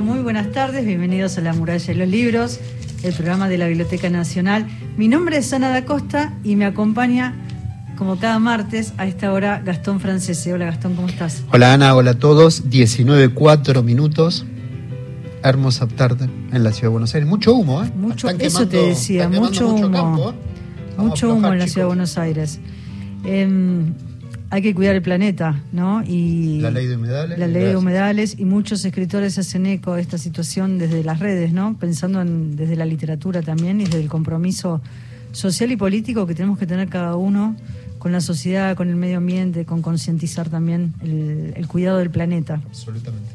Muy, buenas tardes. Bienvenidos a La Muralla de los Libros, el programa de la Biblioteca Nacional. Mi nombre es Ana da Costa y me acompaña, como cada martes, a esta hora, Gastón Francese. Hola, Gastón, ¿cómo estás? Hola, Ana. Hola a todos. 19.4 minutos. Hermosa tarde en la ciudad de Buenos Aires. Mucho humo, ¿eh? Mucho, eso te decía, mucho humo. mucho humo en la ciudad de Buenos Aires. Em, hay que cuidar el planeta, ¿no? Y la ley de humedales. La ley de humedales y muchos escritores hacen eco de esta situación desde las redes, ¿no? Pensando en, desde la literatura también y desde el compromiso social y político que tenemos que tener cada uno con la sociedad, con el medio ambiente, con concientizar también el, el, cuidado del planeta. Absolutamente.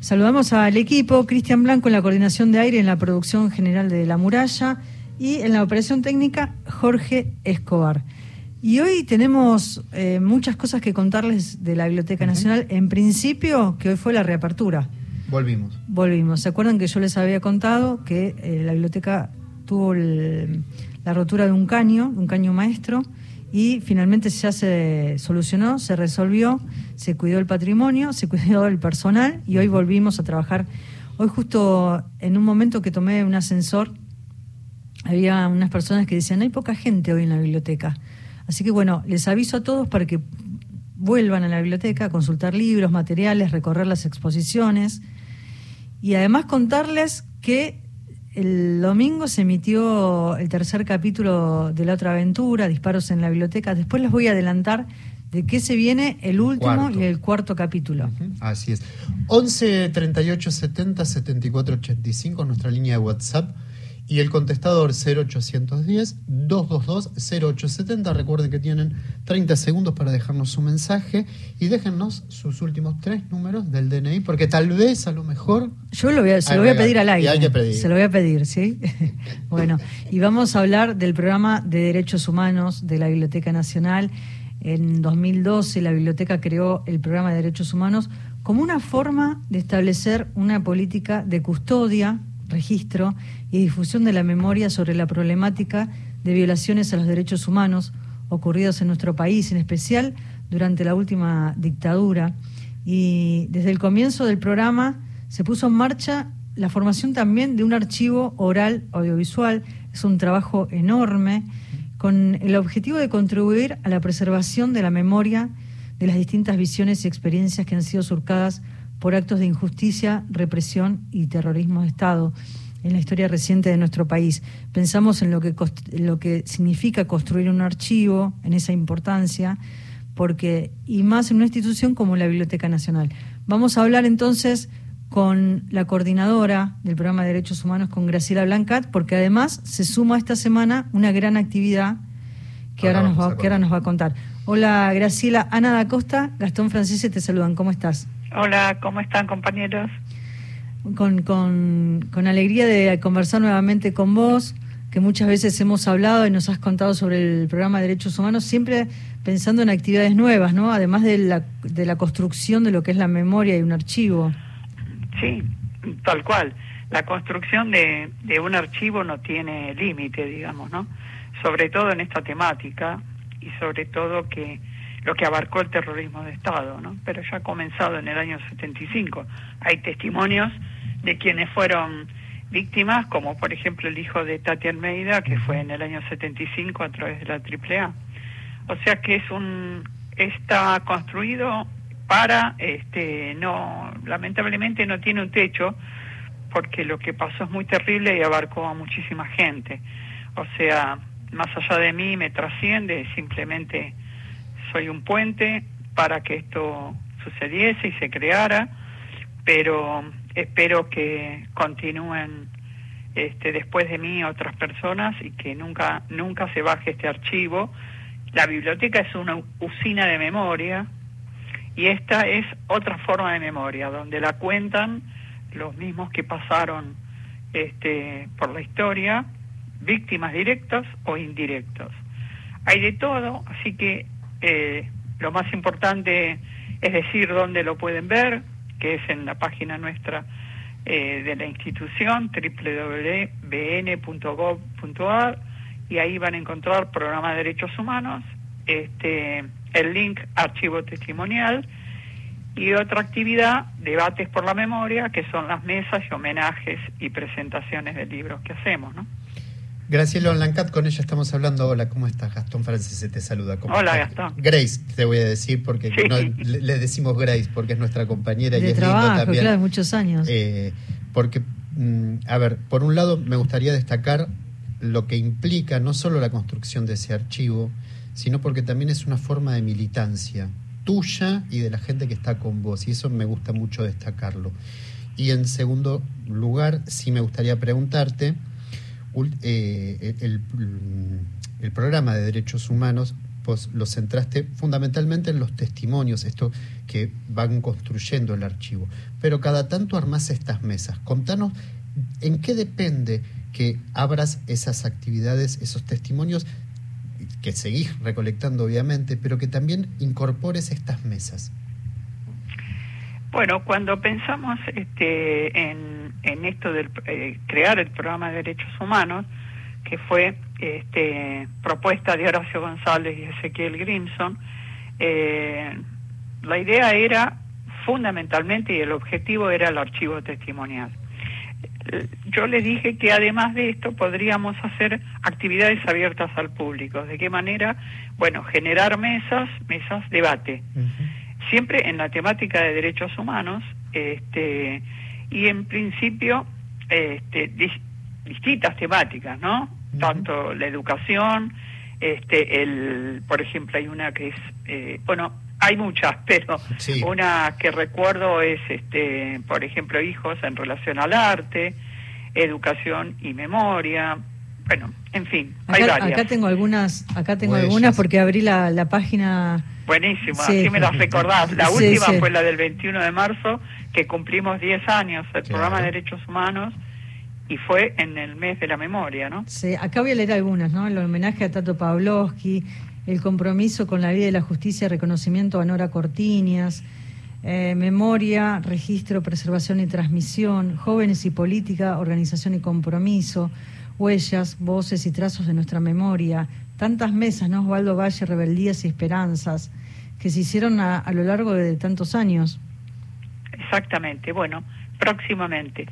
Saludamos al equipo, Cristian Blanco en la coordinación de aire en la producción general de La Muralla y en la operación técnica Jorge Escobar. Y hoy tenemos eh, muchas cosas que contarles de la Biblioteca Nacional. En principio, que hoy fue la reapertura. Volvimos. Volvimos. ¿Se acuerdan que yo les había contado que eh, la biblioteca tuvo la rotura de un caño, un caño maestro, y finalmente ya se solucionó, se resolvió, se cuidó el patrimonio, se cuidó el personal y hoy volvimos a trabajar. Hoy justo en un momento que tomé un ascensor, había unas personas que decían, hay poca gente hoy en la biblioteca. Así que bueno, les aviso a todos para que vuelvan a la biblioteca a consultar libros, materiales, recorrer las exposiciones y además contarles que el domingo se emitió el tercer capítulo de La otra aventura, Disparos en la biblioteca. Después les voy a adelantar de qué se viene el último y el cuarto capítulo. Así es. 11 38 70 74 85, nuestra línea de WhatsApp y el contestador 0810-222-0870. Recuerden que tienen 30 segundos para dejarnos su mensaje y déjennos sus últimos tres números del DNI, porque tal vez a lo mejor... Yo lo voy a, se lo voy a pedir al aire. Se lo voy a pedir, ¿sí? bueno, y vamos a hablar del programa de derechos humanos de la Biblioteca Nacional. En 2012 la biblioteca creó el programa de derechos humanos como una forma de establecer una política de custodia registro y difusión de la memoria sobre la problemática de violaciones a los derechos humanos ocurridos en nuestro país, en especial durante la última dictadura. Y desde el comienzo del programa se puso en marcha la formación también de un archivo oral audiovisual. Es un trabajo enorme con el objetivo de contribuir a la preservación de la memoria de las distintas visiones y experiencias que han sido surcadas por actos de injusticia, represión y terrorismo de Estado en la historia reciente de nuestro país. Pensamos en lo que, lo que significa construir un archivo, en esa importancia, porque y más en una institución como la Biblioteca Nacional. Vamos a hablar entonces con la coordinadora del programa de Derechos Humanos, con Graciela Blancat, porque además se suma esta semana una gran actividad que ahora, nos va, que ahora nos va a contar. Hola Graciela, Ana da Costa, Gastón Francese te saludan, ¿cómo estás? Hola, ¿cómo están compañeros? Con, con, con, alegría de conversar nuevamente con vos, que muchas veces hemos hablado y nos has contado sobre el programa de derechos humanos, siempre pensando en actividades nuevas, ¿no? Además de la, de la construcción de lo que es la memoria y un archivo. Sí, tal cual. La construcción de, de un archivo no tiene límite, digamos, ¿no? Sobre todo en esta temática y sobre todo que lo que abarcó el terrorismo de Estado, ¿no? Pero ya ha comenzado en el año 75. Hay testimonios de quienes fueron víctimas, como por ejemplo el hijo de Tati Almeida, que fue en el año 75 a través de la AAA. O sea que es un está construido para este no lamentablemente no tiene un techo porque lo que pasó es muy terrible y abarcó a muchísima gente. O sea, más allá de mí me trasciende simplemente soy un puente para que esto sucediese y se creara, pero espero que continúen este, después de mí otras personas y que nunca, nunca se baje este archivo. La biblioteca es una usina de memoria y esta es otra forma de memoria, donde la cuentan los mismos que pasaron este, por la historia, víctimas directas o indirectas. Hay de todo, así que eh, lo más importante es decir dónde lo pueden ver, que es en la página nuestra eh, de la institución, www.bn.gov.ar, y ahí van a encontrar programa de derechos humanos, este, el link archivo testimonial, y otra actividad, debates por la memoria, que son las mesas y homenajes y presentaciones de libros que hacemos, ¿no? Graciela Lancat, con ella estamos hablando. Hola, ¿cómo estás? Gastón Francis te saluda. Hola, Gastón. Grace, te voy a decir, porque le, decimos Grace, porque es nuestra compañera de y es trabajo, también. claro, muchos años. Eh, porque, mm, a ver, por un lado me gustaría destacar lo que implica no solo la construcción de ese archivo, sino porque también es una forma de militancia tuya y de la gente que está con vos, y eso me gusta mucho destacarlo. Y en segundo lugar, sí me gustaría preguntarte, eh, el, el, programa de derechos humanos vos lo centraste fundamentalmente en los testimonios, esto que van construyendo el archivo. Pero cada tanto armás estas mesas. Contanos en qué depende que abras esas actividades, esos testimonios que seguís recolectando obviamente, pero que también incorpores estas mesas. Bueno, cuando pensamos este, en, esto de eh, crear el programa de derechos humanos, que fue este, propuesta de Horacio González y Ezequiel Grimson, eh, la idea era fundamentalmente y el objetivo era el archivo testimonial. Yo les dije que además de esto podríamos hacer actividades abiertas al público. ¿De qué manera? Bueno, generar mesas, mesas, debate siempre en la temática de derechos humanos este, y en principio este, distintas temáticas, ¿no? Tanto la educación, este, el, por ejemplo, hay una que es, eh, bueno, hay muchas, pero una que recuerdo es, este, por ejemplo, hijos en relación al arte, educación y memoria, bueno, en fin, hay varias. Acá tengo algunas, acá tengo algunas porque abrí la, la página Buenísimo, así me las recordás. La última fue la del 21 de marzo, que cumplimos 10 años el programa de derechos humanos y fue en el mes de la memoria, ¿no? Sí, acá voy a leer algunas, ¿no? El homenaje a Tato Pavlovsky, el compromiso con la vida y la justicia, reconocimiento a Nora Cortiñas, eh, memoria, registro, preservación y transmisión, jóvenes y política, organización y compromiso, huellas, voces y trazos de nuestra memoria, tantas mesas, ¿no? Osvaldo Valle, Rebeldías y Esperanzas, que se hicieron a, lo largo de tantos años. Exactamente, bueno, próximamente.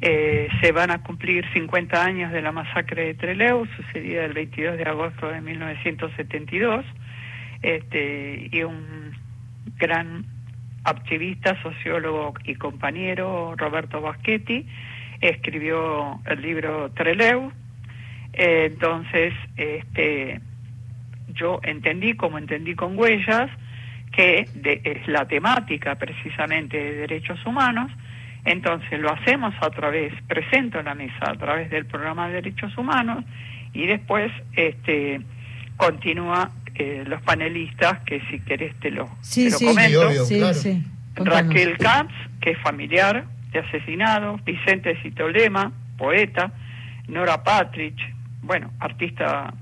Eh, se van a cumplir 50 años de la masacre de Trelew, sucedida el 22 de agosto de 1972, este, y un gran activista, sociólogo y compañero, Roberto Baschetti, escribió el libro Trelew, entonces, este, yo entendí, como entendí con huellas, que es la temática precisamente de derechos humanos, entonces lo hacemos a través, presento la mesa a través del programa de derechos humanos y después este, continúa eh, los panelistas, que si querés te lo, sí, te sí, comento. Sí, Raquel Katz, que es familiar de asesinados, Vicente Citolema, poeta, Nora Patrich, bueno, artista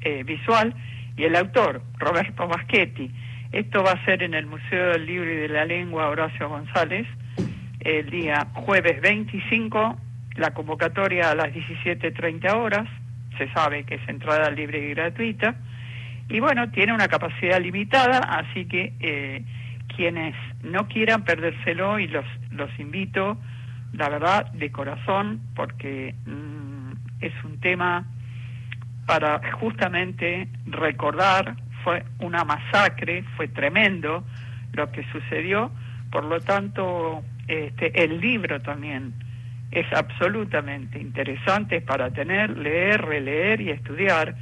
eh, visual, y el autor, Roberto Baschetti. Esto va a ser en el Museo del Libro y de la Lengua Horacio González, el día jueves 25, la convocatoria a las 17.30 horas, se sabe que es entrada libre y gratuita, y bueno, tiene una capacidad limitada, así que eh, quienes no quieran perdérselo y los, los invito, la verdad, de corazón, porque mm, es un tema para justamente recordar, fue una masacre, fue tremendo lo que sucedió, por lo tanto este, el libro también es absolutamente interesante para tener, leer, releer y estudiar,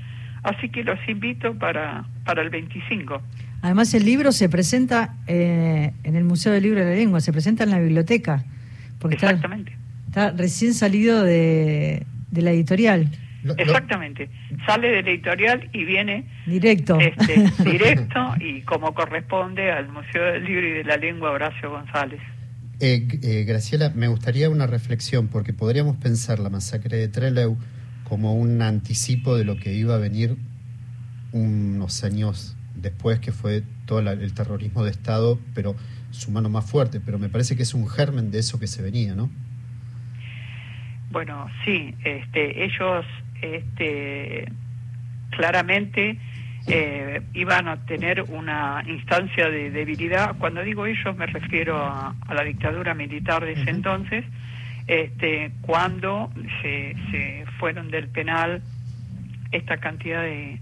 así que los invito para, para el 25. Además el libro se presenta eh, en el Museo del Libro de la Lengua, se presenta en la biblioteca, porque Exactamente. Está, recién salido de, de la editorial. Exactamente. Sale del editorial y viene directo. Este, directo y como corresponde al Museo del Libro y de la Lengua Horacio González. Eh, eh, Graciela, me gustaría una reflexión porque podríamos pensar la masacre de Trelew como un anticipo de lo que iba a venir unos años después, que fue todo el terrorismo de Estado, pero su mano más fuerte. Pero me parece que es un germen de eso que se venía, ¿no? Bueno, sí, este, ellos este, claramente eh, iban a tener una instancia de debilidad. Cuando digo ellos me refiero a, la dictadura militar de ese entonces, este, cuando se, se, fueron del penal esta cantidad de,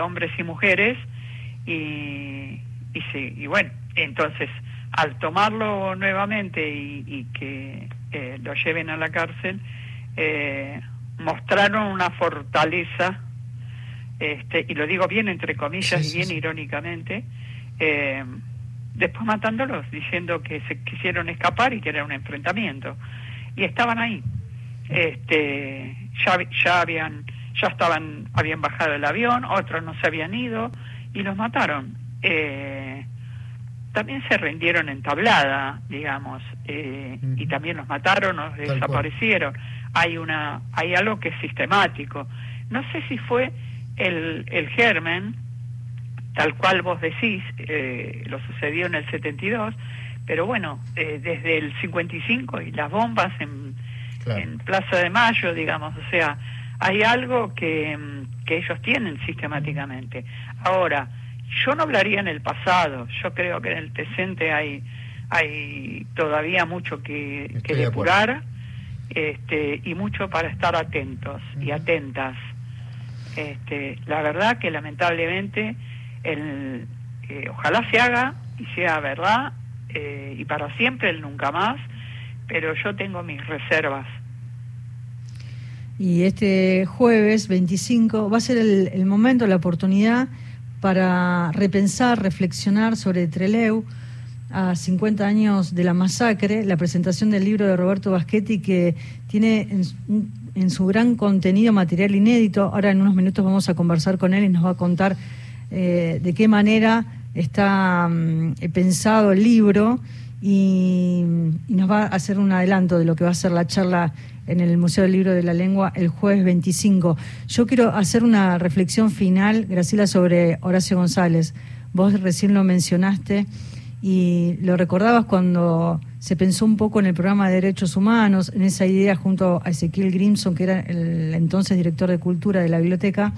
hombres y mujeres y, y, y bueno, entonces al tomarlo nuevamente y, que eh, lo lleven a la cárcel, eh, mostraron una fortaleza este, y lo digo bien entre comillas y bien irónicamente, eh, después matándolos, diciendo que se quisieron escapar y que era un enfrentamiento. Y estaban ahí. Este, ya, ya habían, ya estaban, habían bajado el avión, otros no se habían ido y los mataron. Eh, también se rindieron en tablada, digamos, eh, y también los mataron, los desaparecieron. Hay una, hay algo que es sistemático. No sé si fue el, el germen, tal cual vos decís, eh, lo sucedió en el 72, pero bueno, eh, desde el 55 y las bombas en, en Plaza de Mayo, digamos, o sea, hay algo que, que ellos tienen sistemáticamente. Ahora, yo no hablaría en el pasado, yo creo que en el presente hay, hay todavía mucho que, que depurar este, y mucho para estar atentos y atentas. Este, la verdad que lamentablemente el, eh, ojalá se haga y sea verdad eh, y para siempre el nunca más, pero yo tengo mis reservas. Y este jueves 25 va a ser el, el momento, la oportunidad para repensar, reflexionar sobre Treleu a 50 años de la masacre, la presentación del libro de Roberto Baschetti que tiene en, en su gran contenido material inédito. Ahora en unos minutos vamos a conversar con él y nos va a contar eh, de qué manera está mm, pensado el libro y, nos va a hacer un adelanto de lo que va a ser la charla en el Museo del Libro de la Lengua el jueves 25. Yo quiero hacer una reflexión final, Graciela, sobre Horacio González. Vos recién lo mencionaste y lo recordabas cuando se pensó un poco en el programa de derechos humanos, en esa idea junto a Ezequiel Grimson, que era el entonces director de cultura de la biblioteca.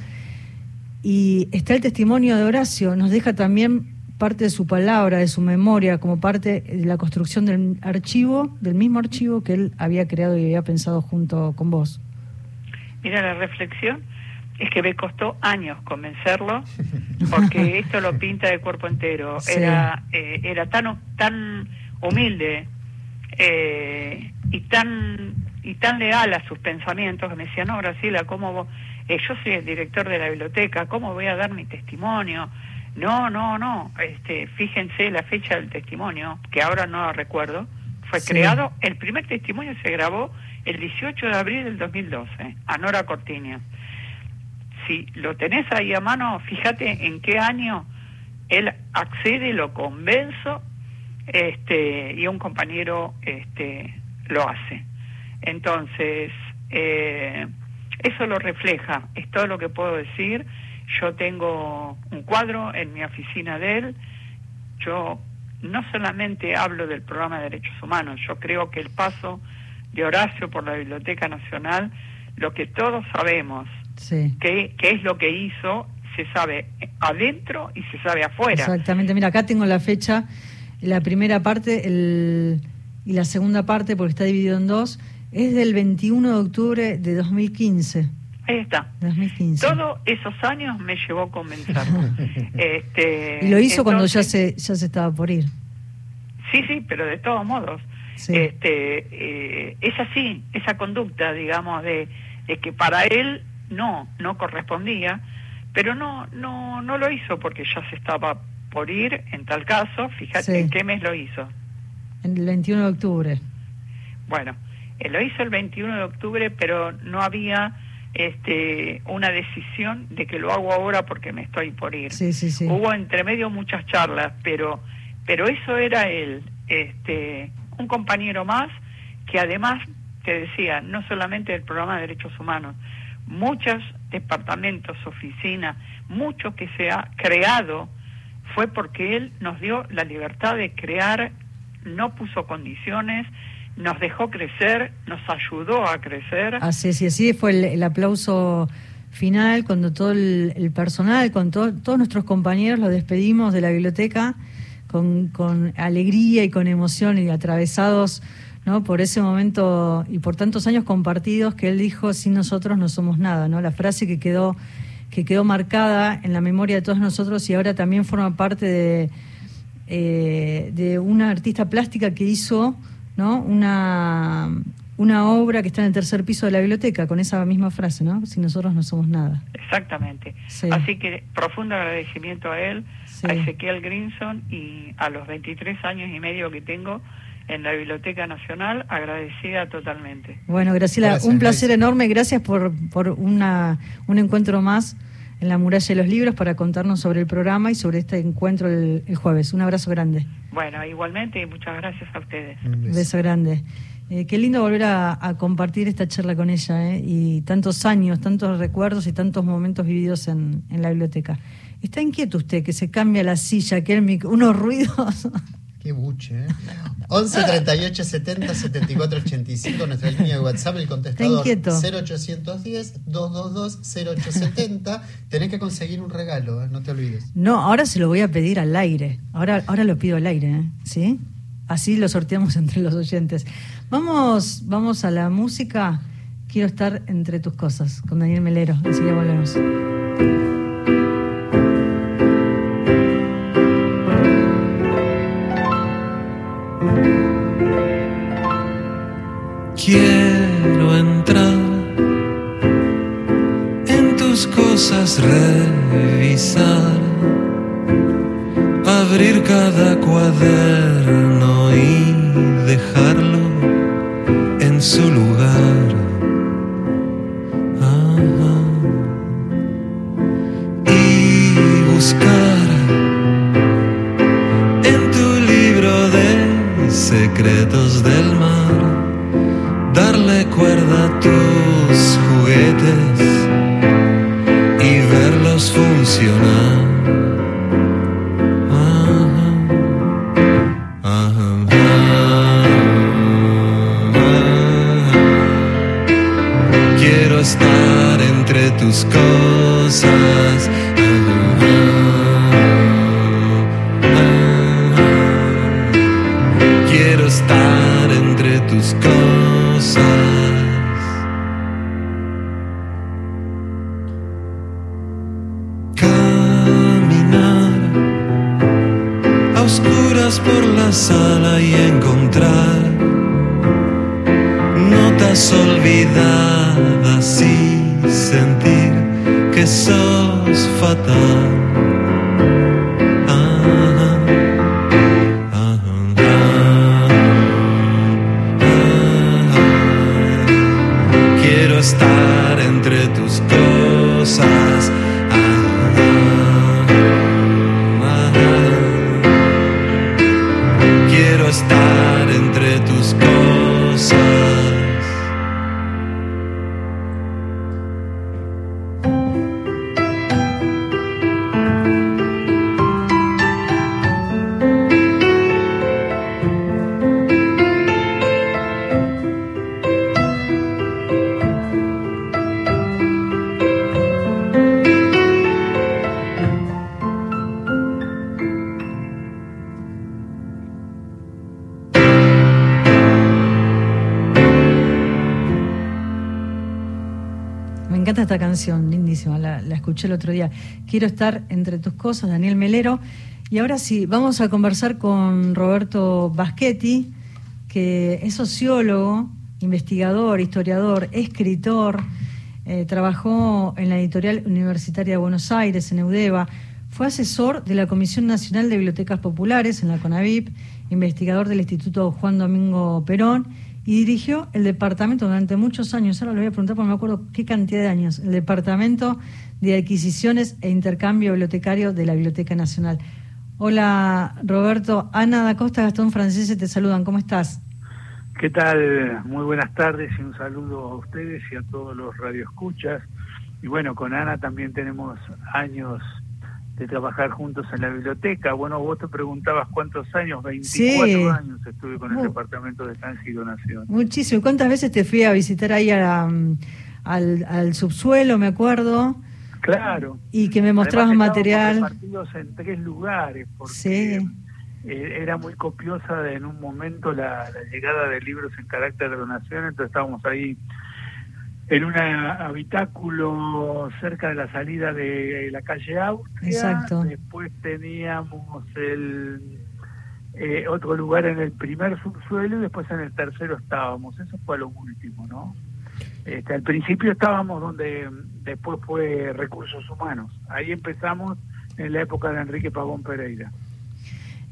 Y está el testimonio de Horacio, nos deja también parte de su palabra, de su memoria, como parte de la construcción del archivo, del mismo archivo que él había creado y había pensado junto con vos. Mira, la reflexión es que me costó años convencerlo, porque esto lo pinta de cuerpo entero. Era, eh, era tan, tan humilde eh, y tan y tan leal a sus pensamientos que me decía, no, Graciela, ¿cómo eh, yo soy el director de la biblioteca, ¿cómo voy a dar mi testimonio? No, no, no. Este, fíjense la fecha del testimonio, que ahora no lo recuerdo. Fue creado, el primer testimonio se grabó el 18 de abril del 2012, a Nora. Si lo tenés ahí a mano, fíjate en qué año él accede, lo convenzo, este, y un compañero este, lo hace. Entonces, eh, eso lo refleja, es todo lo que puedo decir yo tengo un cuadro en mi oficina de él. Yo no solamente hablo del programa de derechos humanos, yo creo que el paso de Horacio por la Biblioteca Nacional, lo que todos sabemos, que, es lo que hizo, se sabe adentro y se sabe afuera. Exactamente, mira, acá tengo la fecha, la primera parte el, y la segunda parte, porque está dividido en dos, es del 21 de octubre de 2015. Ahí está. 2015. Todos esos años me llevó a convencerlo. este, y lo hizo cuando ya se, ya se estaba por ir. Sí, sí, pero de todos modos. Este, eh, es así, esa conducta, digamos, de, que para él no, no correspondía, pero no, no, no lo hizo porque ya se estaba por ir, en tal caso, fíjate en qué mes lo hizo. En el 21 de octubre. Bueno, él lo hizo el 21 de octubre, pero no había este, una decisión de que lo hago ahora porque me estoy por ir. Hubo entre medio muchas charlas, pero, pero eso era él, este, un compañero más que además, te decía, no solamente del programa de derechos humanos, muchos departamentos, oficinas, mucho que se ha creado fue porque él nos dio la libertad de crear, no puso condiciones, nos dejó crecer, nos ayudó a crecer. Así, sí, así fue el, aplauso final, cuando todo el, personal, con todos nuestros compañeros los despedimos de la biblioteca con, con alegría y con emoción y atravesados ¿no? por ese momento y por tantos años compartidos que él dijo, sin nosotros no somos nada, ¿no? La frase que quedó, que quedó marcada en la memoria de todos nosotros y ahora también forma parte de, eh, de una artista plástica que hizo ¿no? una, una obra que está en el tercer piso de la biblioteca con esa misma frase, ¿no? Si nosotros no somos nada. Exactamente. Así que profundo agradecimiento a él, a Ezequiel Grinson y a los 23 años y medio que tengo en la Biblioteca Nacional, agradecida totalmente. Bueno, Graciela, un placer enorme. Gracias por, por una, un encuentro más en la muralla de los libros para contarnos sobre el programa y sobre este encuentro el, el jueves. Un abrazo grande. Bueno, igualmente y muchas gracias a ustedes. Un beso grande. Eh, qué lindo volver a, compartir esta charla con ella eh, y tantos años, tantos recuerdos y tantos momentos vividos en, la biblioteca. ¿Está inquieto usted que se cambia la silla, que el unos ruidos? Qué buche, ¿eh? 11 38 70 74 85, nuestra línea de WhatsApp, el contestador 0810 222 0870. Tenés que conseguir un regalo, ¿eh? no te olvides. No, ahora se lo voy a pedir al aire. Ahora, ahora lo pido al aire, ¿eh? ¿sí? Así lo sorteamos entre los oyentes. Vamos, vamos a la música. Quiero estar entre tus cosas con Daniel Melero. ya volvemos. Abrir cada cuaderno y dejarlo en su lugar. Y buscar en tu libro de secretos del el otro día. Quiero estar entre tus cosas, Daniel Melero. Y ahora sí, vamos a conversar con Roberto Baschetti, que es sociólogo, investigador, historiador, escritor, eh, trabajó en la editorial universitaria de Buenos Aires, en Eudeva, fue asesor de la Comisión Nacional de Bibliotecas Populares en la CONAVIP, investigador del Instituto Juan Domingo Perón y dirigió el departamento durante muchos años, ahora le voy a preguntar porque no me acuerdo qué cantidad de años, el departamento de adquisiciones e intercambio bibliotecario de la Biblioteca Nacional. Hola Roberto, Ana da Costa, Gastón Francese te saludan, ¿cómo estás? ¿Qué tal? Muy buenas tardes y un saludo a ustedes y a todos los radioescuchas. Y bueno, con Ana también tenemos años de trabajar juntos en la biblioteca. Bueno, vos te preguntabas cuántos años, 24 años estuve con el Departamento de Canje y Donación. Muchísimo. ¿Cuántas veces te fui a visitar ahí a al, al subsuelo, me acuerdo. Claro. Y que me mostrabas material. partidos en tres lugares, porque sí. Eh, era muy copiosa en un momento la, llegada de libros en carácter de donación, entonces estábamos ahí en un habitáculo cerca de la salida de la calle Austria. Exacto. Después teníamos el eh, otro lugar en el primer subsuelo y después en el tercero estábamos. Eso fue lo último, ¿no? Este, al principio estábamos donde después fue recursos humanos. Ahí empezamos en la época de Enrique Pagón Pereira.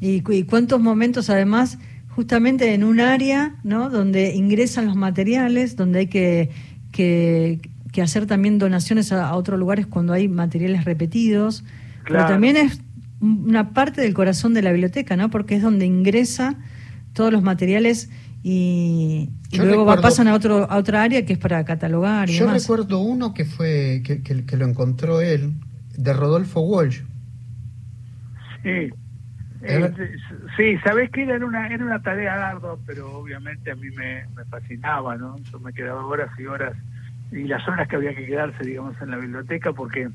Y, cuántos momentos además justamente en un área ¿no? donde ingresan los materiales, donde hay que, que, hacer también donaciones a, otros lugares cuando hay materiales repetidos, pero también es una parte del corazón de la biblioteca, ¿no? porque es donde ingresa todos los materiales y, luego pasan a otro a otra área que es para catalogar. Y yo recuerdo uno que fue que, que, lo encontró él de Rodolfo Walsh. Sí. Eh, sí, sabes que era una era una tarea ardua, pero obviamente a mí me, fascinaba, ¿no? Yo me quedaba horas y horas y las horas que había que quedarse, digamos, en la biblioteca, porque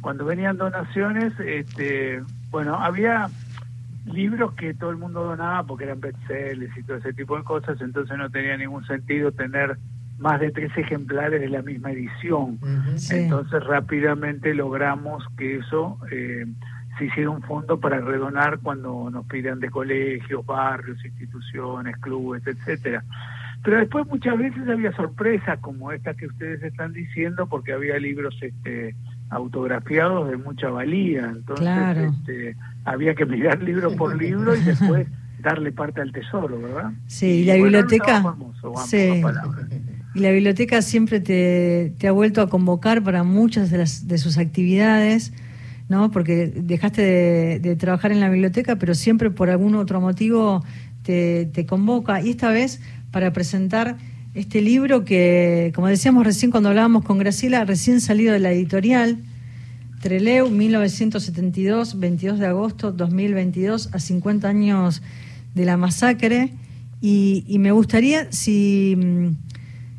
cuando venían donaciones, este, bueno, había libros que todo el mundo donaba porque eran bestsellers y todo ese tipo de cosas, entonces no tenía ningún sentido tener más de tres ejemplares de la misma edición. Entonces rápidamente logramos que eso eh, se hiciera un fondo para redonar cuando nos pidan de colegios, barrios, instituciones, clubes, etcétera. Pero después muchas veces había sorpresas como esta que ustedes están diciendo porque había libros este autografiados de mucha valía, entonces este, había que mirar libro por libro y después darle parte al tesoro, ¿verdad? Sí, y la biblioteca... sí. Y la biblioteca siempre te, te, ha vuelto a convocar para muchas de, las, de sus actividades, ¿no? Porque dejaste de, trabajar en la biblioteca, pero siempre por algún otro motivo te, convoca. Y esta vez para presentar este libro que, como decíamos recién cuando hablábamos con Graciela, recién salido de la editorial, Treleu, 1972, 22 de agosto 2022, a 50 años de la masacre. Y, me gustaría, si,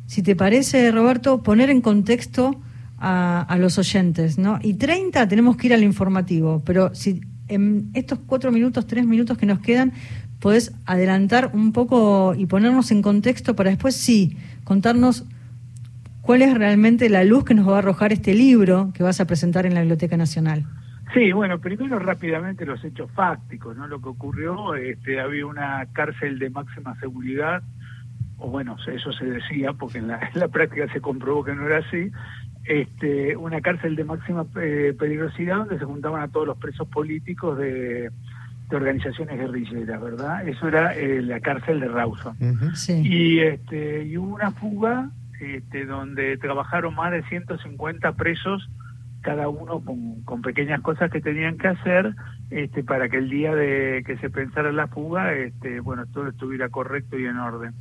si te parece, Roberto, poner en contexto a, a, los oyentes, ¿no? Y 30 tenemos que ir al informativo, pero si en estos cuatro minutos, tres minutos que nos quedan, podés adelantar un poco y ponernos en contexto para después sí contarnos cuál es realmente la luz que nos va a arrojar este libro que vas a presentar en la Biblioteca Nacional. Sí, bueno, primero rápidamente los hechos fácticos, ¿no? Lo que ocurrió, este, había una cárcel de máxima seguridad, o bueno, eso se decía, porque en la, práctica se comprobó que no era así, este, una cárcel de máxima eh, peligrosidad donde se juntaban a todos los presos políticos de, organizaciones guerrilleras, ¿verdad? Eso era eh, la cárcel de Rawson. Y, este, y hubo una fuga este, donde trabajaron más de 150 presos, cada uno con, pequeñas cosas que tenían que hacer, este, para que el día de que se pensara la fuga, este, bueno, todo estuviera correcto y en orden.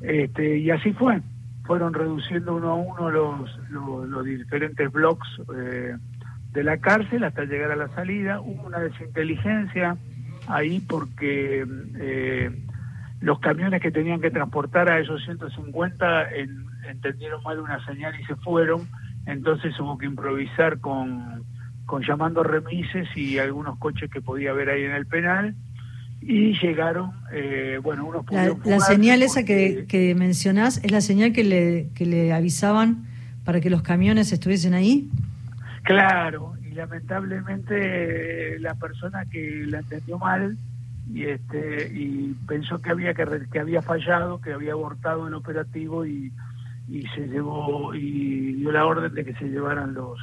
Este, y así fue. Fueron reduciendo uno a uno los, los, diferentes bloques eh, de la cárcel hasta llegar a la salida. Hubo una desinteligencia ahí porque eh, los camiones que tenían que transportar a esos 150 entendieron mal una señal y se fueron, entonces hubo que improvisar con, con llamando remises y algunos coches que podía haber ahí en el penal y llegaron, eh, bueno, unos La, la señal esa que, que mencionás es la señal que le, que le avisaban para que los camiones estuviesen ahí. Claro, lamentablemente la persona que la entendió mal y este y pensó que había que, que había fallado, que había abortado el operativo y, y se llevó y dio la orden de que se llevaran los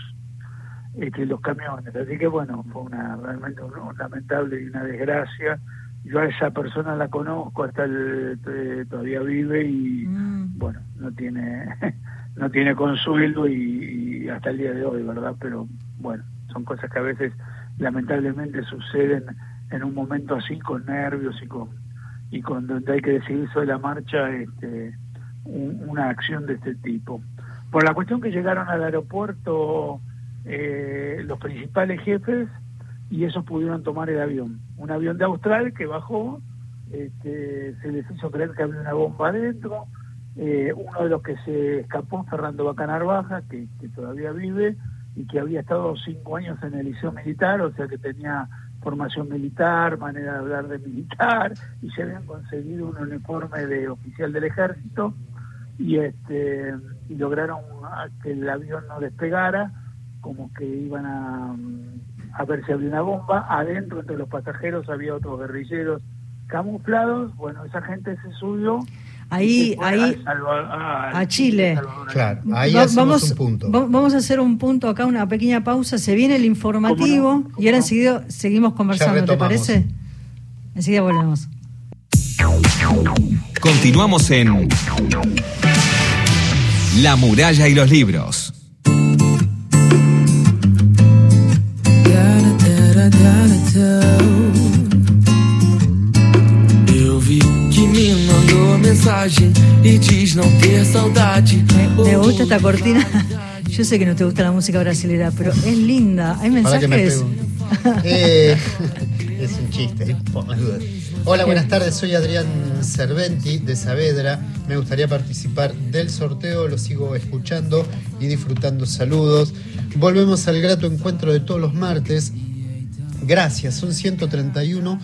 este, los camiones. Así que bueno, fue una realmente un, lamentable y una desgracia. Yo a esa persona la conozco, hasta el, eh, todavía vive y mm. bueno, no tiene no tiene consuelo y hasta el día de hoy, ¿verdad? Pero bueno, son cosas que a veces lamentablemente suceden en un momento así con nervios y con y con donde hay que decidir sobre la marcha este, una acción de este tipo. Por la cuestión que llegaron al aeropuerto eh, los principales jefes y esos pudieron tomar el avión. Un avión de Austral que bajó, este, se les hizo creer que había una bomba adentro, Eh, uno de los que se escapó, Fernando Bacanar Baja, que, todavía vive y que había estado cinco años en el liceo militar, o sea que tenía formación militar, manera de hablar de militar, y se habían conseguido un uniforme de oficial del ejército y este y lograron que el avión no despegara, como que iban a, a ver si había una bomba, adentro entre los pasajeros había otros guerrilleros camuflados, bueno, esa gente se subió ahí, ahí a, Chile. Claro, ahí vamos, un punto. Vamos a hacer un punto acá, una pequeña pausa. Se viene el informativo y ahora enseguida seguimos conversando, ¿te parece? Enseguida volvemos. Continuamos en La muralla y los libros. Me, gusta esta cortina. Yo sé que no te gusta la música brasilera, pero es linda. Hay mensajes. Eh, es un chiste. Hola, buenas tardes. Soy Adrián Cerventi de Saavedra. Me gustaría participar del sorteo. Lo sigo escuchando y disfrutando. Saludos. Volvemos al grato encuentro de todos los martes. Gracias. Son 131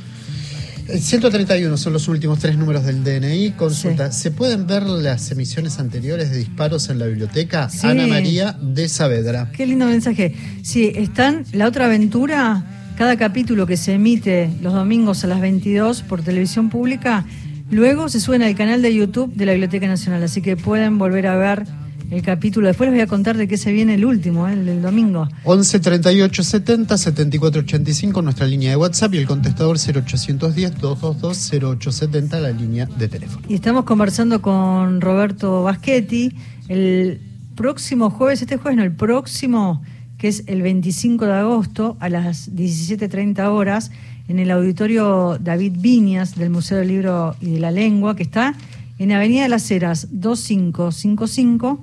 131 son los últimos tres números del DNI. Consulta, ¿se pueden ver las emisiones anteriores de disparos en la biblioteca? Ana María de Saavedra. Qué lindo mensaje. Sí, están La Otra Aventura, cada capítulo que se emite los domingos a las 22 por televisión pública, luego se suben al canal de YouTube de la Biblioteca Nacional, así que pueden volver a ver el capítulo. Después les voy a contar de qué se viene el último, ¿eh? el del domingo. 11 38 70 74 85, nuestra línea de WhatsApp y el contestador 0810 222 0870, la línea de teléfono. Y estamos conversando con Roberto Baschetti. El próximo jueves, este jueves no, el próximo, que es el 25 de agosto, a las 17.30 horas, en el auditorio David Viñas del Museo del Libro y de la Lengua, que está en Avenida de las Heras 2555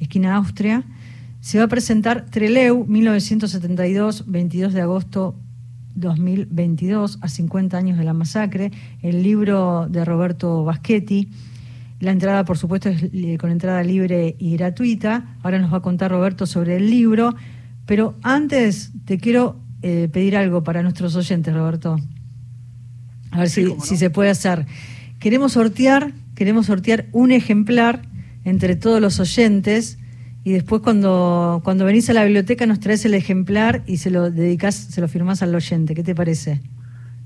esquina Austria, se va a presentar Treleu 1972, 22 de agosto 2022, a 50 años de la masacre, el libro de Roberto Baschetti. La entrada, por supuesto, es con entrada libre y gratuita. Ahora nos va a contar Roberto sobre el libro. Pero antes te quiero eh, pedir algo para nuestros oyentes, Roberto. A ver si, si se puede hacer. Queremos sortear, queremos sortear un ejemplar entre todos los oyentes y después cuando, cuando venís a la biblioteca nos traes el ejemplar y se lo dedicas, se lo firmás al oyente. ¿Qué te parece?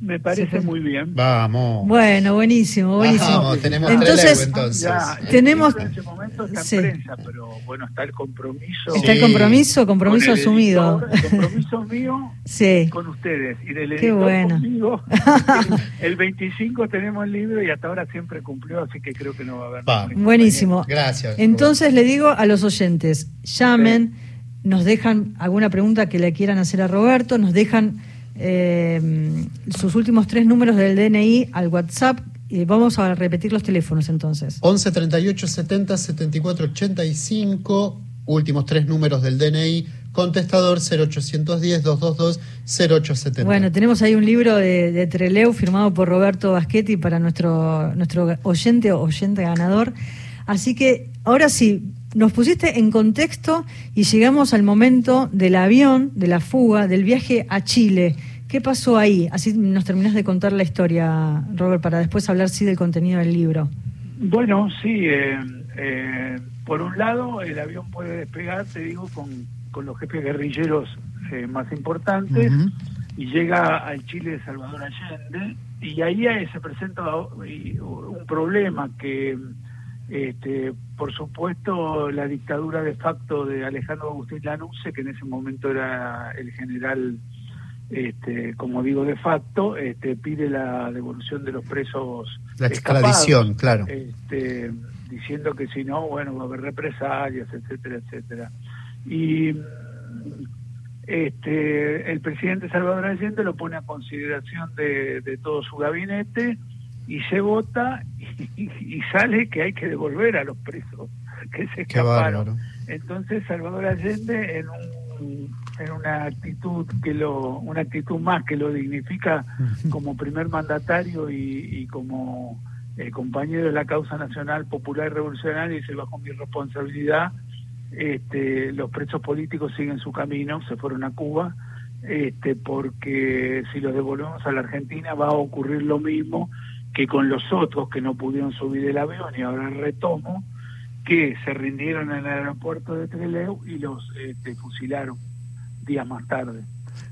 Me parece muy bien. Vamos. Bueno, buenísimo, buenísimo. Vamos, tenemos entonces, entonces. tenemos en ese momento está pero bueno, está el compromiso. Está el compromiso, compromiso asumido. el compromiso mío sí. con ustedes y del Qué bueno. conmigo. el 25 tenemos el libro y hasta ahora siempre cumplió, así que creo que no va a haber. buenísimo. Gracias. Entonces le digo a los oyentes, llamen, nos dejan alguna pregunta que le quieran hacer a Roberto, nos dejan eh, sus últimos tres números del DNI al WhatsApp. Y vamos a repetir los teléfonos entonces. 11 38 70 74 85, últimos tres números del DNI, contestador 0810 222 0870. Bueno, tenemos ahí un libro de, de, Treleu firmado por Roberto Baschetti para nuestro, nuestro oyente o oyente ganador. Así que ahora sí, nos pusiste en contexto y llegamos al momento del avión, de la fuga, del viaje a Chile. ¿Qué pasó ahí? Así nos terminas de contar la historia, Robert, para después hablar sí del contenido del libro. Bueno, sí. Eh, eh, por un lado, el avión puede despegar, te digo, con, con los jefes guerrilleros eh, más importantes y llega al Chile de Salvador Allende y ahí se presenta un problema que, este, por supuesto, la dictadura de facto de Alejandro Agustín Lanusse, que en ese momento era el general este, como digo de facto, este, pide la devolución de los presos. La extradición, claro. Este, diciendo que si no, bueno, va a haber represalias, etcétera, etcétera. Y este, el presidente Salvador Allende lo pone a consideración de, de todo su gabinete y se vota y, sale que hay que devolver a los presos que se escaparon. Entonces Salvador Allende en un en una actitud que lo una actitud más que lo dignifica como primer mandatario y, como eh, compañero de la causa nacional popular y revolucionaria, y dice, bajo mi responsabilidad, este, los presos políticos siguen su camino, se fueron a Cuba, este, porque si los devolvemos a la Argentina va a ocurrir lo mismo que con los otros que no pudieron subir el avión. Y ahora retomo, que se rindieron en el aeropuerto de Trelew y los este, fusilaron días más tarde.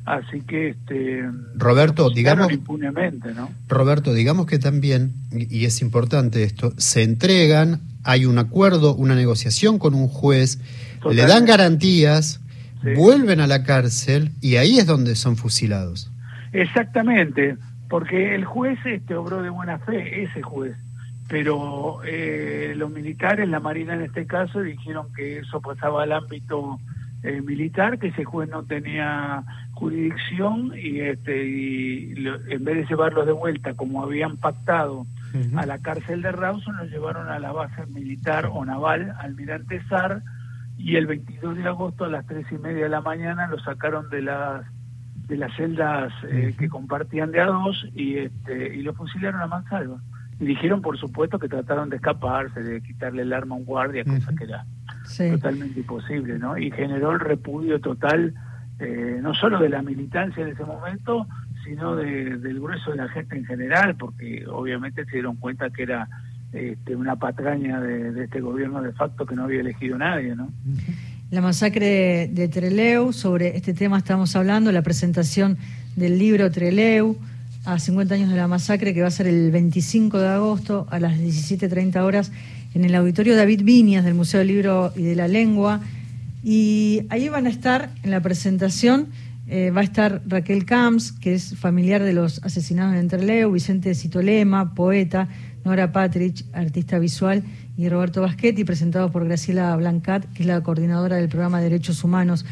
Así que este Roberto, digamos impunemente, ¿no? Roberto, digamos que también y es importante esto, se entregan, hay un acuerdo, una negociación con un juez, le dan garantías, vuelven a la cárcel y ahí es donde son fusilados. Exactamente, porque el juez este obró de buena fe, ese juez, pero eh, los militares, la Marina en este caso, dijeron que eso pasaba al ámbito eh, militar, que ese juez no tenía jurisdicción y, este, y en vez de llevarlos de vuelta como habían pactado a la cárcel de Rawson, los llevaron a la base militar o naval Almirante Sar y el 22 de agosto a las tres y media de la mañana lo sacaron de las de las celdas eh, que compartían de a dos y este y lo fusilaron a mansalva. Y dijeron por supuesto que trataron de escaparse de quitarle el arma a un guardia cosa que era totalmente imposible no y generó el repudio total eh, no solo de la militancia en ese momento sino del grueso de la gente en general porque obviamente se dieron cuenta que era este, una patraña de, este gobierno de facto que no había elegido nadie, ¿no? La masacre de, Treleu, sobre este tema estamos hablando, la presentación del libro Treleu, a 50 años de la masacre, que va a ser el 25 de agosto a las 17.30 horas en el auditorio David Viñas del Museo del Libro y de la Lengua. Y ahí van a estar en la presentación, eh, va a estar Raquel Camps, que es familiar de los asesinados en Treleu, Vicente Citolema, poeta, Nora Patrich, artista visual, y Roberto Baschetti, presentado por Graciela Blancat, que es la coordinadora del programa de Derechos Humanos.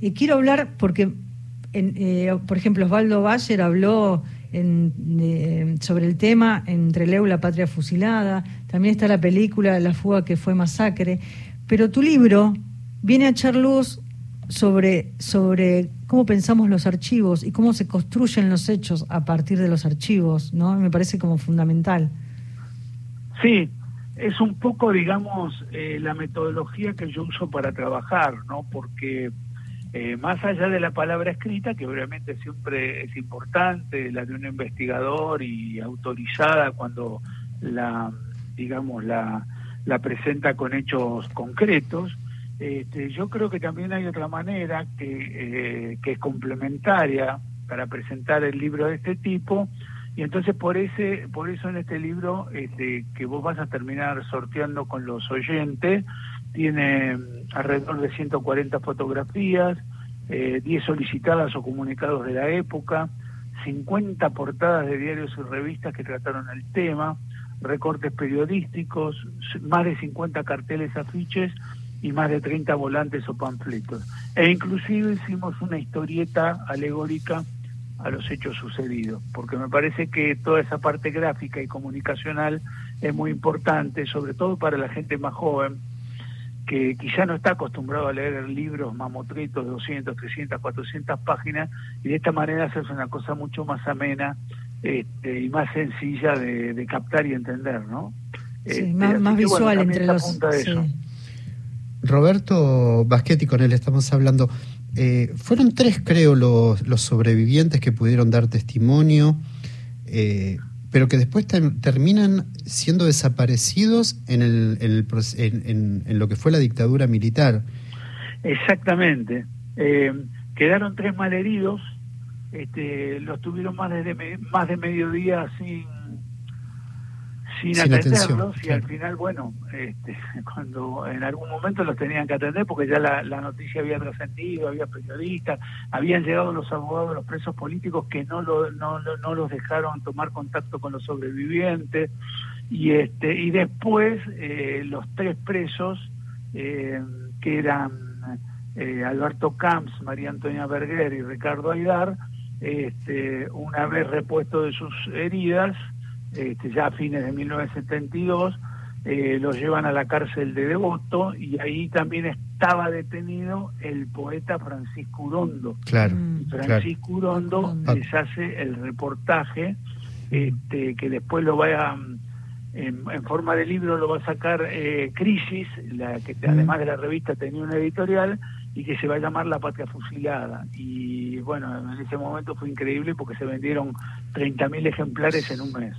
Y quiero hablar porque, eh, por ejemplo, Osvaldo Bayer habló sobre el tema entre Leu, la patria fusilada, también está la película La fuga que fue masacre, pero tu libro viene a echar luz sobre, sobre cómo pensamos los archivos y cómo se construyen los hechos a partir de los archivos, ¿no? Me parece como fundamental. Sí, es un poco, digamos, eh, la metodología que yo uso para trabajar, ¿no? Porque eh, más allá de la palabra escrita, que obviamente siempre es importante, la de un investigador y autorizada cuando la, digamos, la, la presenta con hechos concretos, este, yo creo que también hay otra manera que, eh, que es complementaria para presentar el libro de este tipo, y entonces por ese, por eso en este libro este, que vos vas a terminar sorteando con los oyentes, tiene mm, alrededor de 140 fotografías, eh, 10 solicitadas o comunicados de la época, 50 portadas de diarios y revistas que trataron el tema, recortes periodísticos, más de 50 carteles, afiches y más de 30 volantes o panfletos. E inclusive hicimos una historieta alegórica a los hechos sucedidos, porque me parece que toda esa parte gráfica y comunicacional es muy importante, sobre todo para la gente más joven, que quizá no está acostumbrado a leer libros mamotritos de 200, 300, 400 páginas, y de esta manera hacerse una cosa mucho más amena este, y más sencilla de, captar y entender, ¿no? Sí, este, más, visual entre los... Roberto Baschetti, con él estamos hablando. Eh, fueron tres, creo, los, los, sobrevivientes que pudieron dar testimonio, eh, pero que después terminan siendo desaparecidos en, el, en, en, lo que fue la dictadura militar. Exactamente. Eh, quedaron tres malheridos, este, los tuvieron más de, más de mediodía sin sin, atenderlos y al final, bueno, este, cuando en algún momento los tenían que atender porque ya la, noticia había trascendido, había periodistas, habían llegado los abogados de los presos políticos que no, lo, no, no los dejaron tomar contacto con los sobrevivientes y este y después eh, los tres presos eh, que eran eh, Alberto Camps, María Antonia Berger y Ricardo Aidar, este, una vez repuesto de sus heridas, este, ya a fines de 1972, eh, los llevan a la cárcel de Devoto y ahí también estaba detenido el poeta Francisco Urondo. Claro. Francisco Urondo les hace el reportaje este, que después lo va a, en, forma de libro lo va a sacar eh, Crisis, la que además de la revista tenía una editorial, y que se va a llamar La Patria Fusilada. Y bueno, en ese momento fue increíble porque se vendieron 30.000 ejemplares en un mes.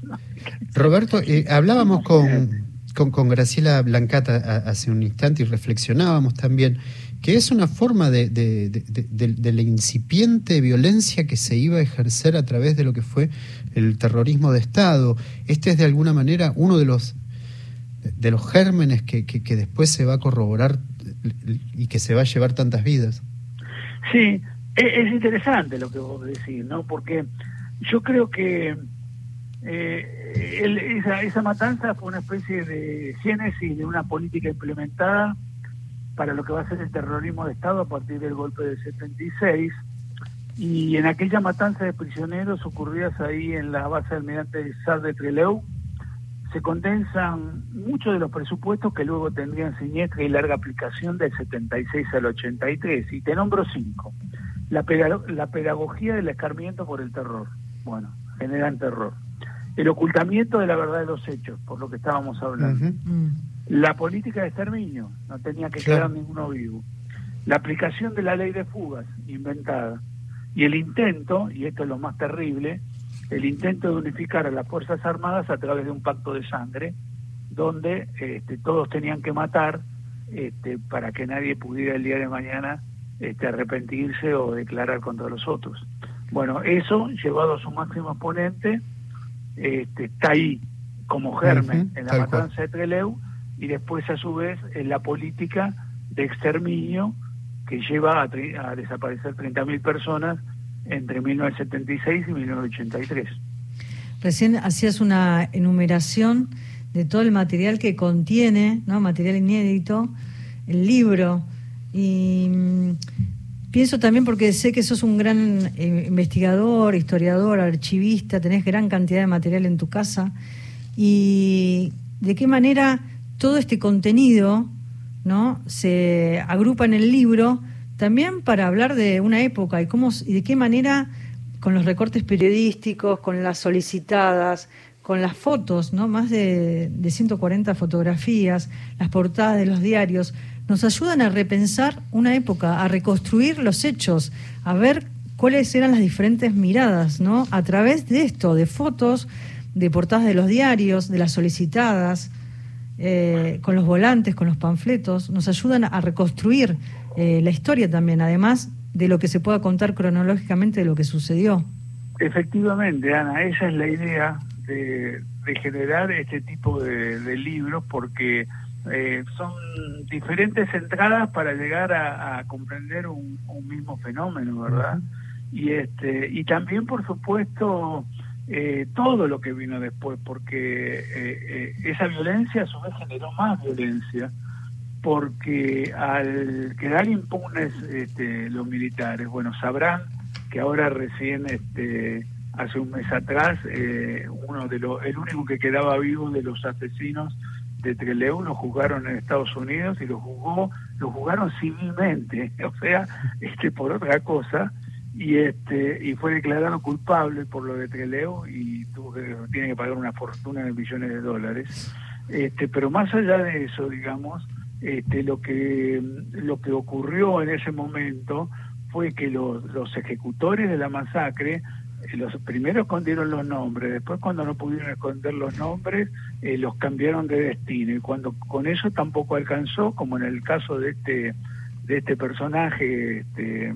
Roberto, eh, hablábamos con, con, Graciela Blancata hace un instante y reflexionábamos también que es una forma de, de, de, la incipiente violencia que se iba a ejercer a través de lo que fue el terrorismo de Estado. Este es de alguna manera uno de los de los gérmenes que, que, después se va a corroborar y que se va a llevar tantas vidas. Sí, e, es, interesante lo que vos decís, ¿no? Porque yo creo que eh, esa, esa matanza fue una especie de génesis de una política implementada para lo que va a ser el terrorismo de Estado a partir del golpe del 76. Y en aquella matanza de prisioneros ocurridas ahí en la base almirante Sar de Trelew, se condensan muchos de los presupuestos que luego tendrían siniestra y larga aplicación del 76 al 83. Y te nombro cinco. La, la pedagogía del escarmiento por el terror. Bueno, generan terror. El ocultamiento de la verdad de los hechos, por lo que estábamos hablando. La política de exterminio, no tenía que quedar ninguno vivo. La aplicación de la ley de fugas, inventada. Y el intento, y esto es lo más terrible, el intento de unificar a las Fuerzas Armadas a través de un pacto de sangre, donde este, todos tenían que matar este, para que nadie pudiera el día de mañana este, arrepentirse o declarar contra los otros. Bueno, eso llevado a su máximo exponente, este, está ahí como germen en la matanza de Trelew y después a su vez en la política de exterminio que lleva a, a desaparecer 30.000 personas entre 1976 y 1983. Recién hacías una enumeración de todo el material que contiene, ¿no? material inédito, el libro. Y mm, pienso también porque sé que sos un gran eh, investigador, historiador, archivista, tenés gran cantidad de material en tu casa. Y de qué manera todo este contenido ¿no? se agrupa en el libro también para hablar de una época y cómo y de qué manera con los recortes periodísticos, con las solicitadas, con las fotos, ¿no? Más de, de 140 fotografías, las portadas de los diarios, nos ayudan a repensar una época, a reconstruir los hechos, a ver cuáles eran las diferentes miradas, ¿no? A través de esto, de fotos, de portadas de los diarios, de las solicitadas, eh, con los volantes, con los panfletos, nos ayudan a reconstruir eh, la historia también, además de lo que se pueda contar cronológicamente de lo que sucedió. Efectivamente, Ana, esa es la idea de, generar este tipo de, libros porque eh, son diferentes entradas para llegar a, comprender un, mismo fenómeno, ¿verdad? Y este y también, por supuesto, eh, todo lo que vino después, porque esa violencia a su vez generó más violencia porque al quedar impunes este, los militares, bueno, sabrán que ahora recién, este, hace un mes atrás, eh, uno de los, el único que quedaba vivo de los asesinos de Trelew lo juzgaron en Estados Unidos y lo juzgó, lo jugaron civilmente, o sea, este, por otra cosa, y este y fue declarado culpable por lo de Trelew y tuvo que, tiene que pagar una fortuna de millones de dólares. Este, pero más allá de eso, digamos, este, lo que lo que ocurrió en ese momento fue que los, los ejecutores de la masacre eh, los primeros escondieron los nombres, después cuando no pudieron esconder los nombres, eh, los cambiaron de destino. Y cuando con eso tampoco alcanzó, como en el caso de este de este personaje este,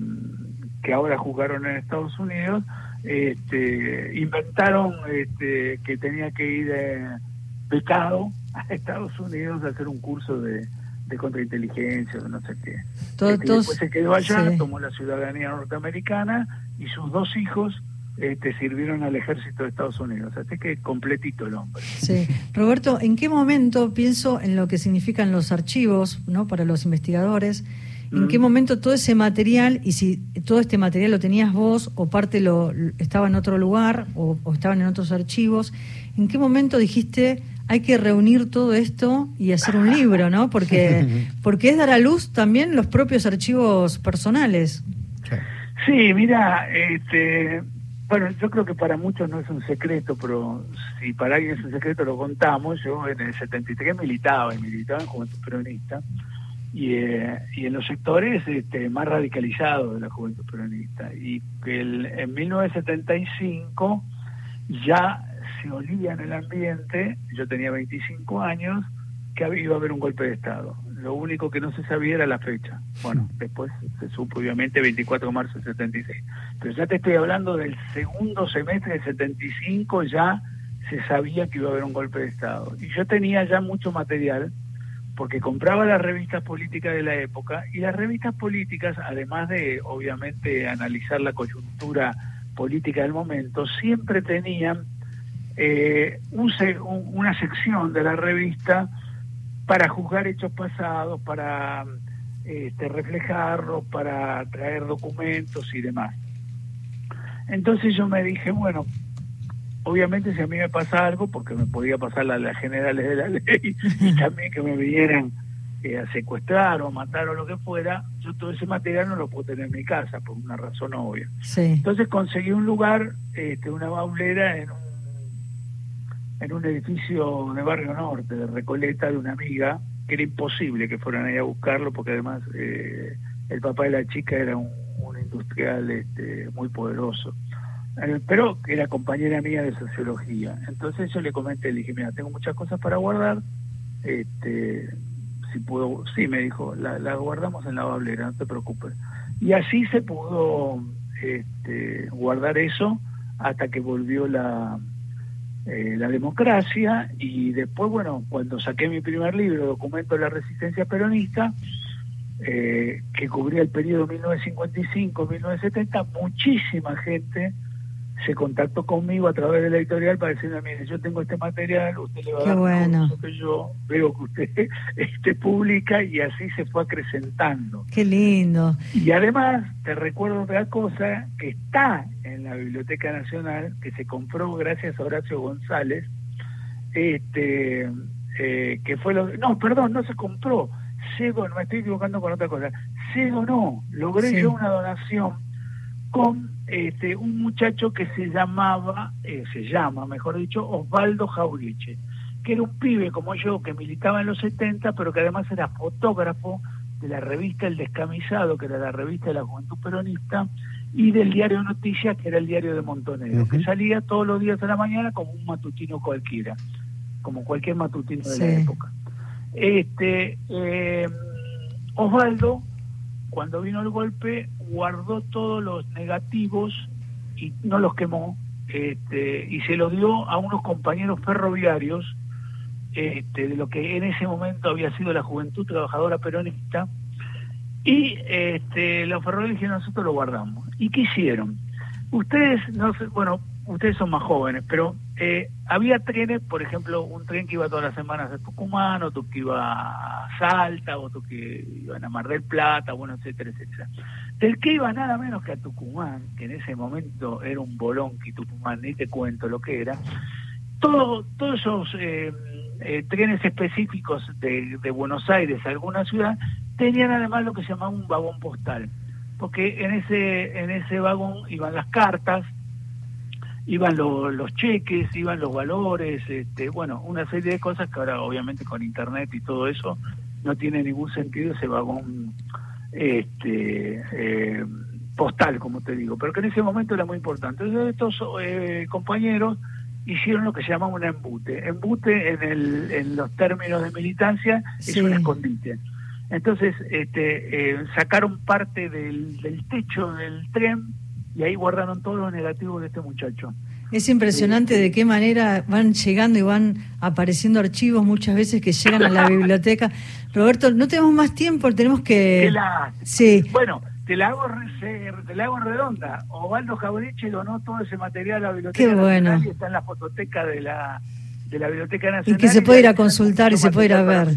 que ahora jugaron en Estados Unidos, este, inventaron este, que tenía que ir eh, becado a Estados Unidos a hacer un curso de, de contrainteligencia, no sé qué. Todo, este, después se quedó allá, tomó la ciudadanía norteamericana y sus dos hijos este, sirvieron al ejército de Estados Unidos. Así que completito el hombre. Sí. Roberto, ¿en qué momento pienso en lo que significan los archivos ¿no? para los investigadores? ¿En qué momento todo ese material, y si todo este material lo tenías vos o parte lo estaba en otro lugar o, o estaban en otros archivos, ¿en qué momento dijiste hay que reunir todo esto y hacer un libro, ¿no? Porque, porque es dar a luz también los propios archivos personales. Sí, mira, este, Bueno, yo creo que para muchos no es un secreto, pero si para alguien es un secreto lo contamos. Yo en el 73 militaba y militaba en Juventud Peronista y, eh, y en los sectores este, más radicalizados de la Juventud Peronista. Y que en 1975 ya se olía en el ambiente, yo tenía 25 años, que iba a haber un golpe de Estado. Lo único que no se sabía era la fecha. Bueno, después se supo obviamente 24 de marzo del 76. Pero ya te estoy hablando del segundo semestre del 75, ya se sabía que iba a haber un golpe de Estado. Y yo tenía ya mucho material porque compraba las revistas políticas de la época y las revistas políticas, además de obviamente analizar la coyuntura política del momento, siempre tenían eh, una sección de la revista para juzgar hechos pasados, para este, reflejarlos, para traer documentos y demás. Entonces yo me dije, bueno, obviamente si a mí me pasa algo, porque me podía pasar las, las generales de la ley y también que me vinieran eh, a secuestrar o a matar o lo que fuera, yo todo ese material no lo puedo tener en mi casa por una razón obvia. Entonces conseguí un lugar, este, una baulera en un en un edificio de Barrio Norte, de Recoleta, de una amiga, que era imposible que fueran ahí a buscarlo, porque además eh, el papá de la chica era un, industrial este, muy poderoso, eh, pero era compañera mía de sociología. Entonces yo le comenté, le dije, mira, tengo muchas cosas para guardar, este, si puedo, sí, me dijo, la, la guardamos en la bablera, no te preocupes. Y así se pudo este, guardar eso hasta que volvió la eh, la democracia y después, bueno, cuando saqué mi primer libro, Documento de la Resistencia Peronista, eh, que cubría el periodo 1955-1970, muchísima gente se contactó conmigo a través de la editorial para decirme, mire, yo tengo este material, usted le va a dar bueno. que yo veo que usted este, publica y así se fue acrecentando. Qué lindo. Y además, te recuerdo otra cosa que está en la Biblioteca Nacional, que se compró gracias a Horacio González, este eh, que fue lo... No, perdón, no se compró. Se no me estoy equivocando con otra cosa. Se no logré yo una donación con este, un muchacho que se llamaba, eh, se llama, mejor dicho, Osvaldo Jauriche, que era un pibe como yo que militaba en los 70, pero que además era fotógrafo de la revista El Descamisado, que era la revista de la Juventud Peronista, y del diario Noticias, que era el diario de Montonero, que salía todos los días de la mañana como un matutino cualquiera, como cualquier matutino de la época. Este, eh, Osvaldo cuando vino el golpe guardó todos los negativos y no los quemó este, y se los dio a unos compañeros ferroviarios este, de lo que en ese momento había sido la Juventud Trabajadora Peronista y este, los ferroviarios dijeron nosotros lo guardamos. ¿Y qué hicieron? Ustedes, no sé, bueno, ustedes son más jóvenes, pero eh, había trenes, por ejemplo, un tren que iba todas las semanas a Tucumán, otro que iba a Salta, otro que iban a Mar del Plata, bueno, etcétera, etcétera. Del que iba nada menos que a Tucumán, que en ese momento era un bolón que Tucumán, ni te cuento lo que era, todo, todos esos eh, eh, trenes específicos de, de Buenos Aires a alguna ciudad tenían además lo que se llamaba un vagón postal, porque en ese, en ese vagón iban las cartas, iban los cheques, iban los valores, este, bueno, una serie de cosas que ahora obviamente con internet y todo eso no tiene ningún sentido ese vagón este, eh, postal, como te digo, pero que en ese momento era muy importante. Entonces estos eh, compañeros hicieron lo que se llama un embute. Embute en, el, en los términos de militancia es un escondite. Entonces este, eh, sacaron parte del, del techo del tren y ahí guardaron todos los negativos de este muchacho. Es impresionante de qué manera van llegando y van apareciendo archivos muchas veces que llegan a la biblioteca. Roberto, no tenemos más tiempo, tenemos que... Sí. Bueno, te la hago, te la hago redonda. Ovaldo Jabriche donó todo ese material a la Biblioteca Qué bueno. y está en la fototeca de la, de la Biblioteca Nacional. Y que se puede ir a consultar y se puede ir a ver.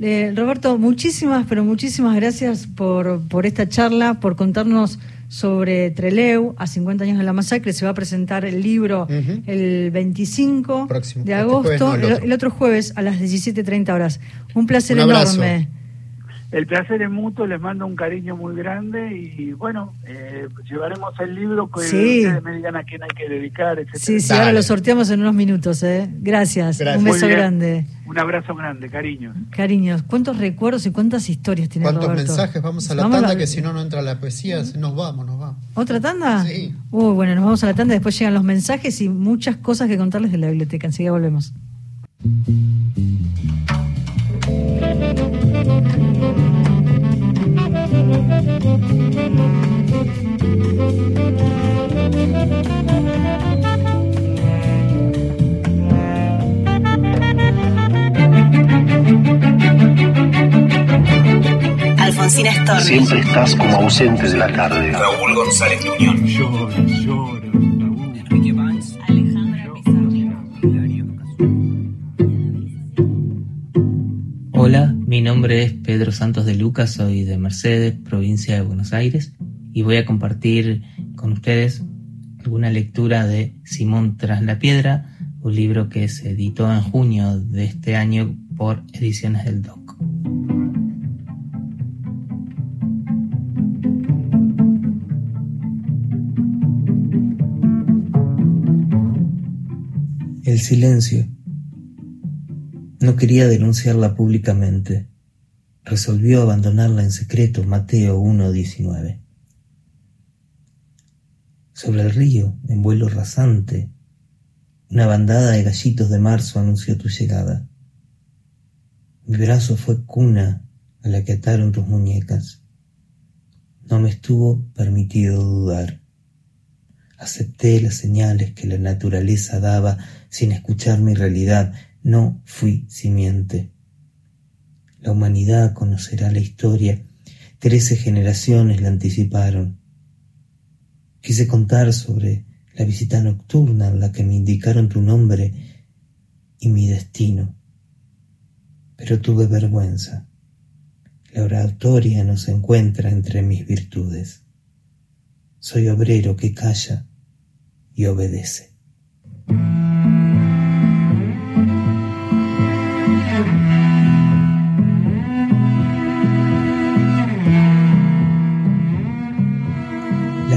Eh, Roberto, muchísimas, pero muchísimas gracias por, por esta charla, por contarnos sobre Treleu, a 50 años de la masacre. Se va a presentar el libro el 25 de este agosto, el, otro. jueves a las 17.30 horas. Un placer enorme. El placer es mutuo, les mando un cariño muy grande y bueno, eh, llevaremos el libro que ustedes me digan a quién hay que dedicar, etc. Sí, sí, ahora lo sorteamos en unos minutos, ¿eh? Gracias, un beso grande. Un abrazo grande, cariños. Cariños, ¿cuántos recuerdos y cuántas historias tiene ¿Cuántos mensajes? Vamos a la tanda, que si no, no entra la poesía, nos vamos, nos vamos. ¿Otra tanda? Sí. Uy, bueno, nos vamos a la tanda, después llegan los mensajes y muchas cosas que contarles de la biblioteca. Enseguida volvemos. Siempre estás como ausente de la tarde. Raúl González. Llora, llora. Nombre es Pedro Santos de Lucas, soy de Mercedes, provincia de Buenos Aires, y voy a compartir con ustedes alguna lectura de Simón tras la piedra, un libro que se editó en junio de este año por Ediciones del DOC. El silencio. No quería denunciarla públicamente. Resolvió abandonarla en secreto Mateo 1.19. Sobre el río, en vuelo rasante, una bandada de gallitos de marzo anunció tu llegada. Mi brazo fue cuna a la que ataron tus muñecas. No me estuvo permitido dudar. Acepté las señales que la naturaleza daba sin escuchar mi realidad. No fui simiente. La humanidad conocerá la historia. Trece generaciones la anticiparon. Quise contar sobre la visita nocturna en la que me indicaron tu nombre y mi destino. Pero tuve vergüenza. La oratoria no se encuentra entre mis virtudes. Soy obrero que calla y obedece.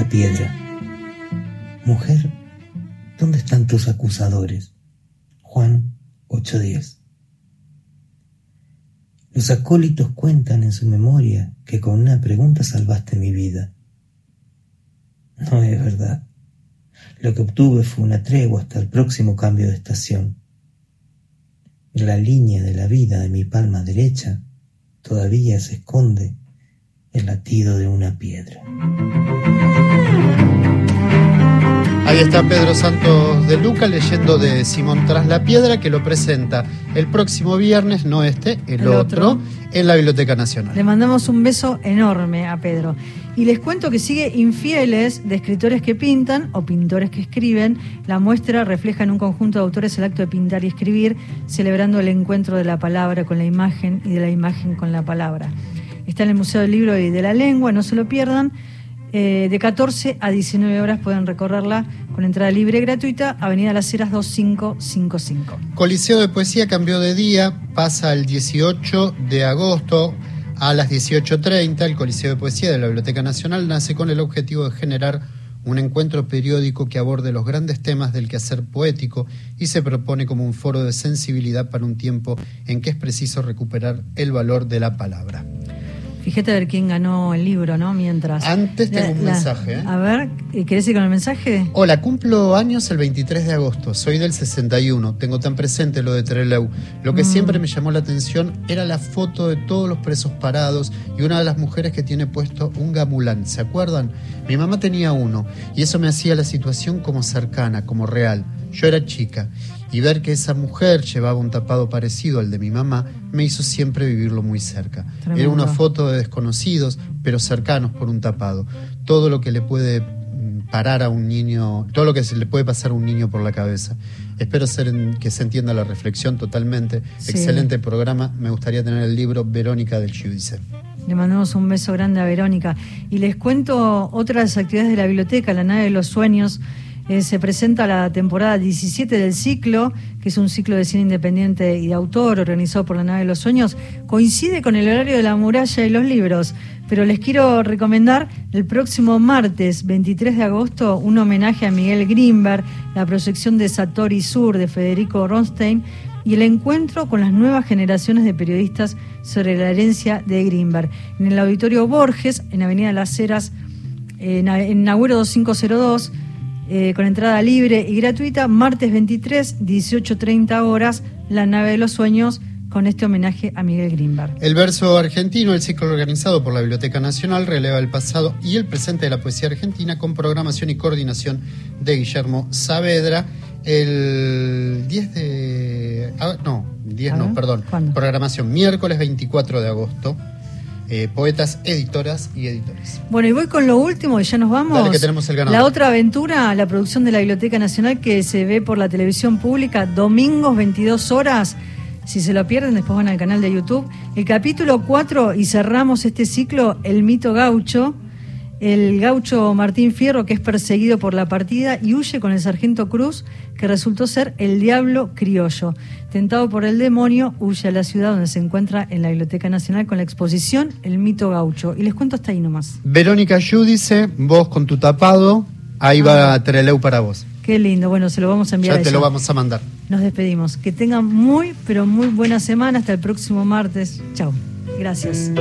Piedra. Mujer, ¿dónde están tus acusadores? Juan 8:10. Los acólitos cuentan en su memoria que con una pregunta salvaste mi vida. No es verdad. Lo que obtuve fue una tregua hasta el próximo cambio de estación. La línea de la vida de mi palma derecha todavía se esconde el latido de una piedra. Ahí está Pedro Santos de Luca leyendo de Simón Tras la Piedra, que lo presenta el próximo viernes, no este, el, otro, en la Biblioteca Nacional. Le mandamos un beso enorme a Pedro. Y les cuento que sigue Infieles de escritores que pintan o pintores que escriben. La muestra refleja en un conjunto de autores el acto de pintar y escribir, celebrando el encuentro de la palabra con la imagen y de la imagen con la palabra. Está en el Museo del Libro y de la Lengua, no se lo pierdan. Eh, de 14 a 19 horas pueden recorrerla con entrada libre y gratuita, Avenida Las Heras 2555. Coliseo de Poesía cambió de día, pasa el 18 de agosto a las 18.30. El Coliseo de Poesía de la Biblioteca Nacional nace con el objetivo de generar un encuentro periódico que aborde los grandes temas del quehacer poético y se propone como un foro de sensibilidad para un tiempo en que es preciso recuperar el valor de la palabra. Fíjate a ver quién ganó el libro, ¿no? Mientras. Antes tengo un mensaje. ¿eh? A ver, ¿querés ir con el mensaje? Hola, cumplo años el 23 de agosto. Soy del 61. Tengo tan presente lo de Trelew. Lo que mm. siempre me llamó la atención era la foto de todos los presos parados y una de las mujeres que tiene puesto un gamulán. ¿Se acuerdan? Mi mamá tenía uno y eso me hacía la situación como cercana, como real. Yo era chica y ver que esa mujer llevaba un tapado parecido al de mi mamá me hizo siempre vivirlo muy cerca. Era una foto de desconocidos, pero cercanos por un tapado. Todo lo que le puede mm, parar a un niño, todo lo que se le puede pasar a un niño por la cabeza. Espero ser que se entienda la reflexión totalmente. Excelente programa. Me gustaría tener el libro Verónica del Giudice. Le mandamos un beso grande a Verónica. Y les cuento otras actividades de la biblioteca, la nave de los sueños Eh, se presenta la temporada 17 del ciclo, que es un ciclo de cine independiente y de autor organizado por la Nave de los Sueños. Coincide con el horario de la muralla y los libros, pero les quiero recomendar el próximo martes 23 de agosto un homenaje a Miguel Grimberg, la proyección de Satori Sur de Federico Ronstein y el encuentro con las nuevas generaciones de periodistas sobre la herencia de Grimberg. En el Auditorio Borges, en Avenida Las Heras, en, en 2502, eh, con entrada libre y gratuita, martes 23, 18.30 horas, La Nave de los Sueños, con este homenaje a Miguel Grimberg. El verso argentino, el ciclo organizado por la Biblioteca Nacional, releva el pasado y el presente de la poesía argentina con programación y coordinación de Guillermo Saavedra. El 10 de... Ah, no, 10 no, perdón. Programación miércoles 24 de agosto eh, poetas, editoras y editores. Bueno, y voy con lo último y ya nos vamos. que tenemos el ganador. La otra aventura, la producción de la Biblioteca Nacional que se ve por la televisión pública domingos 22 horas. Si se lo pierden, después van al canal de YouTube. El capítulo 4 y cerramos este ciclo, El mito gaucho el gaucho Martín Fierro, que es perseguido por la partida y huye con el sargento Cruz, que resultó ser el diablo criollo. Tentado por el demonio, huye a la ciudad donde se encuentra en la Biblioteca Nacional con la exposición El mito gaucho. Y les cuento hasta ahí nomás. Verónica Yudice, vos con tu tapado, ahí va ah. Treleu para vos. Qué lindo, bueno, se lo vamos a enviar. Ya te lo vamos a mandar. Nos despedimos. Que tengan muy, pero muy buena semana. Hasta el próximo martes. Chao. Gracias.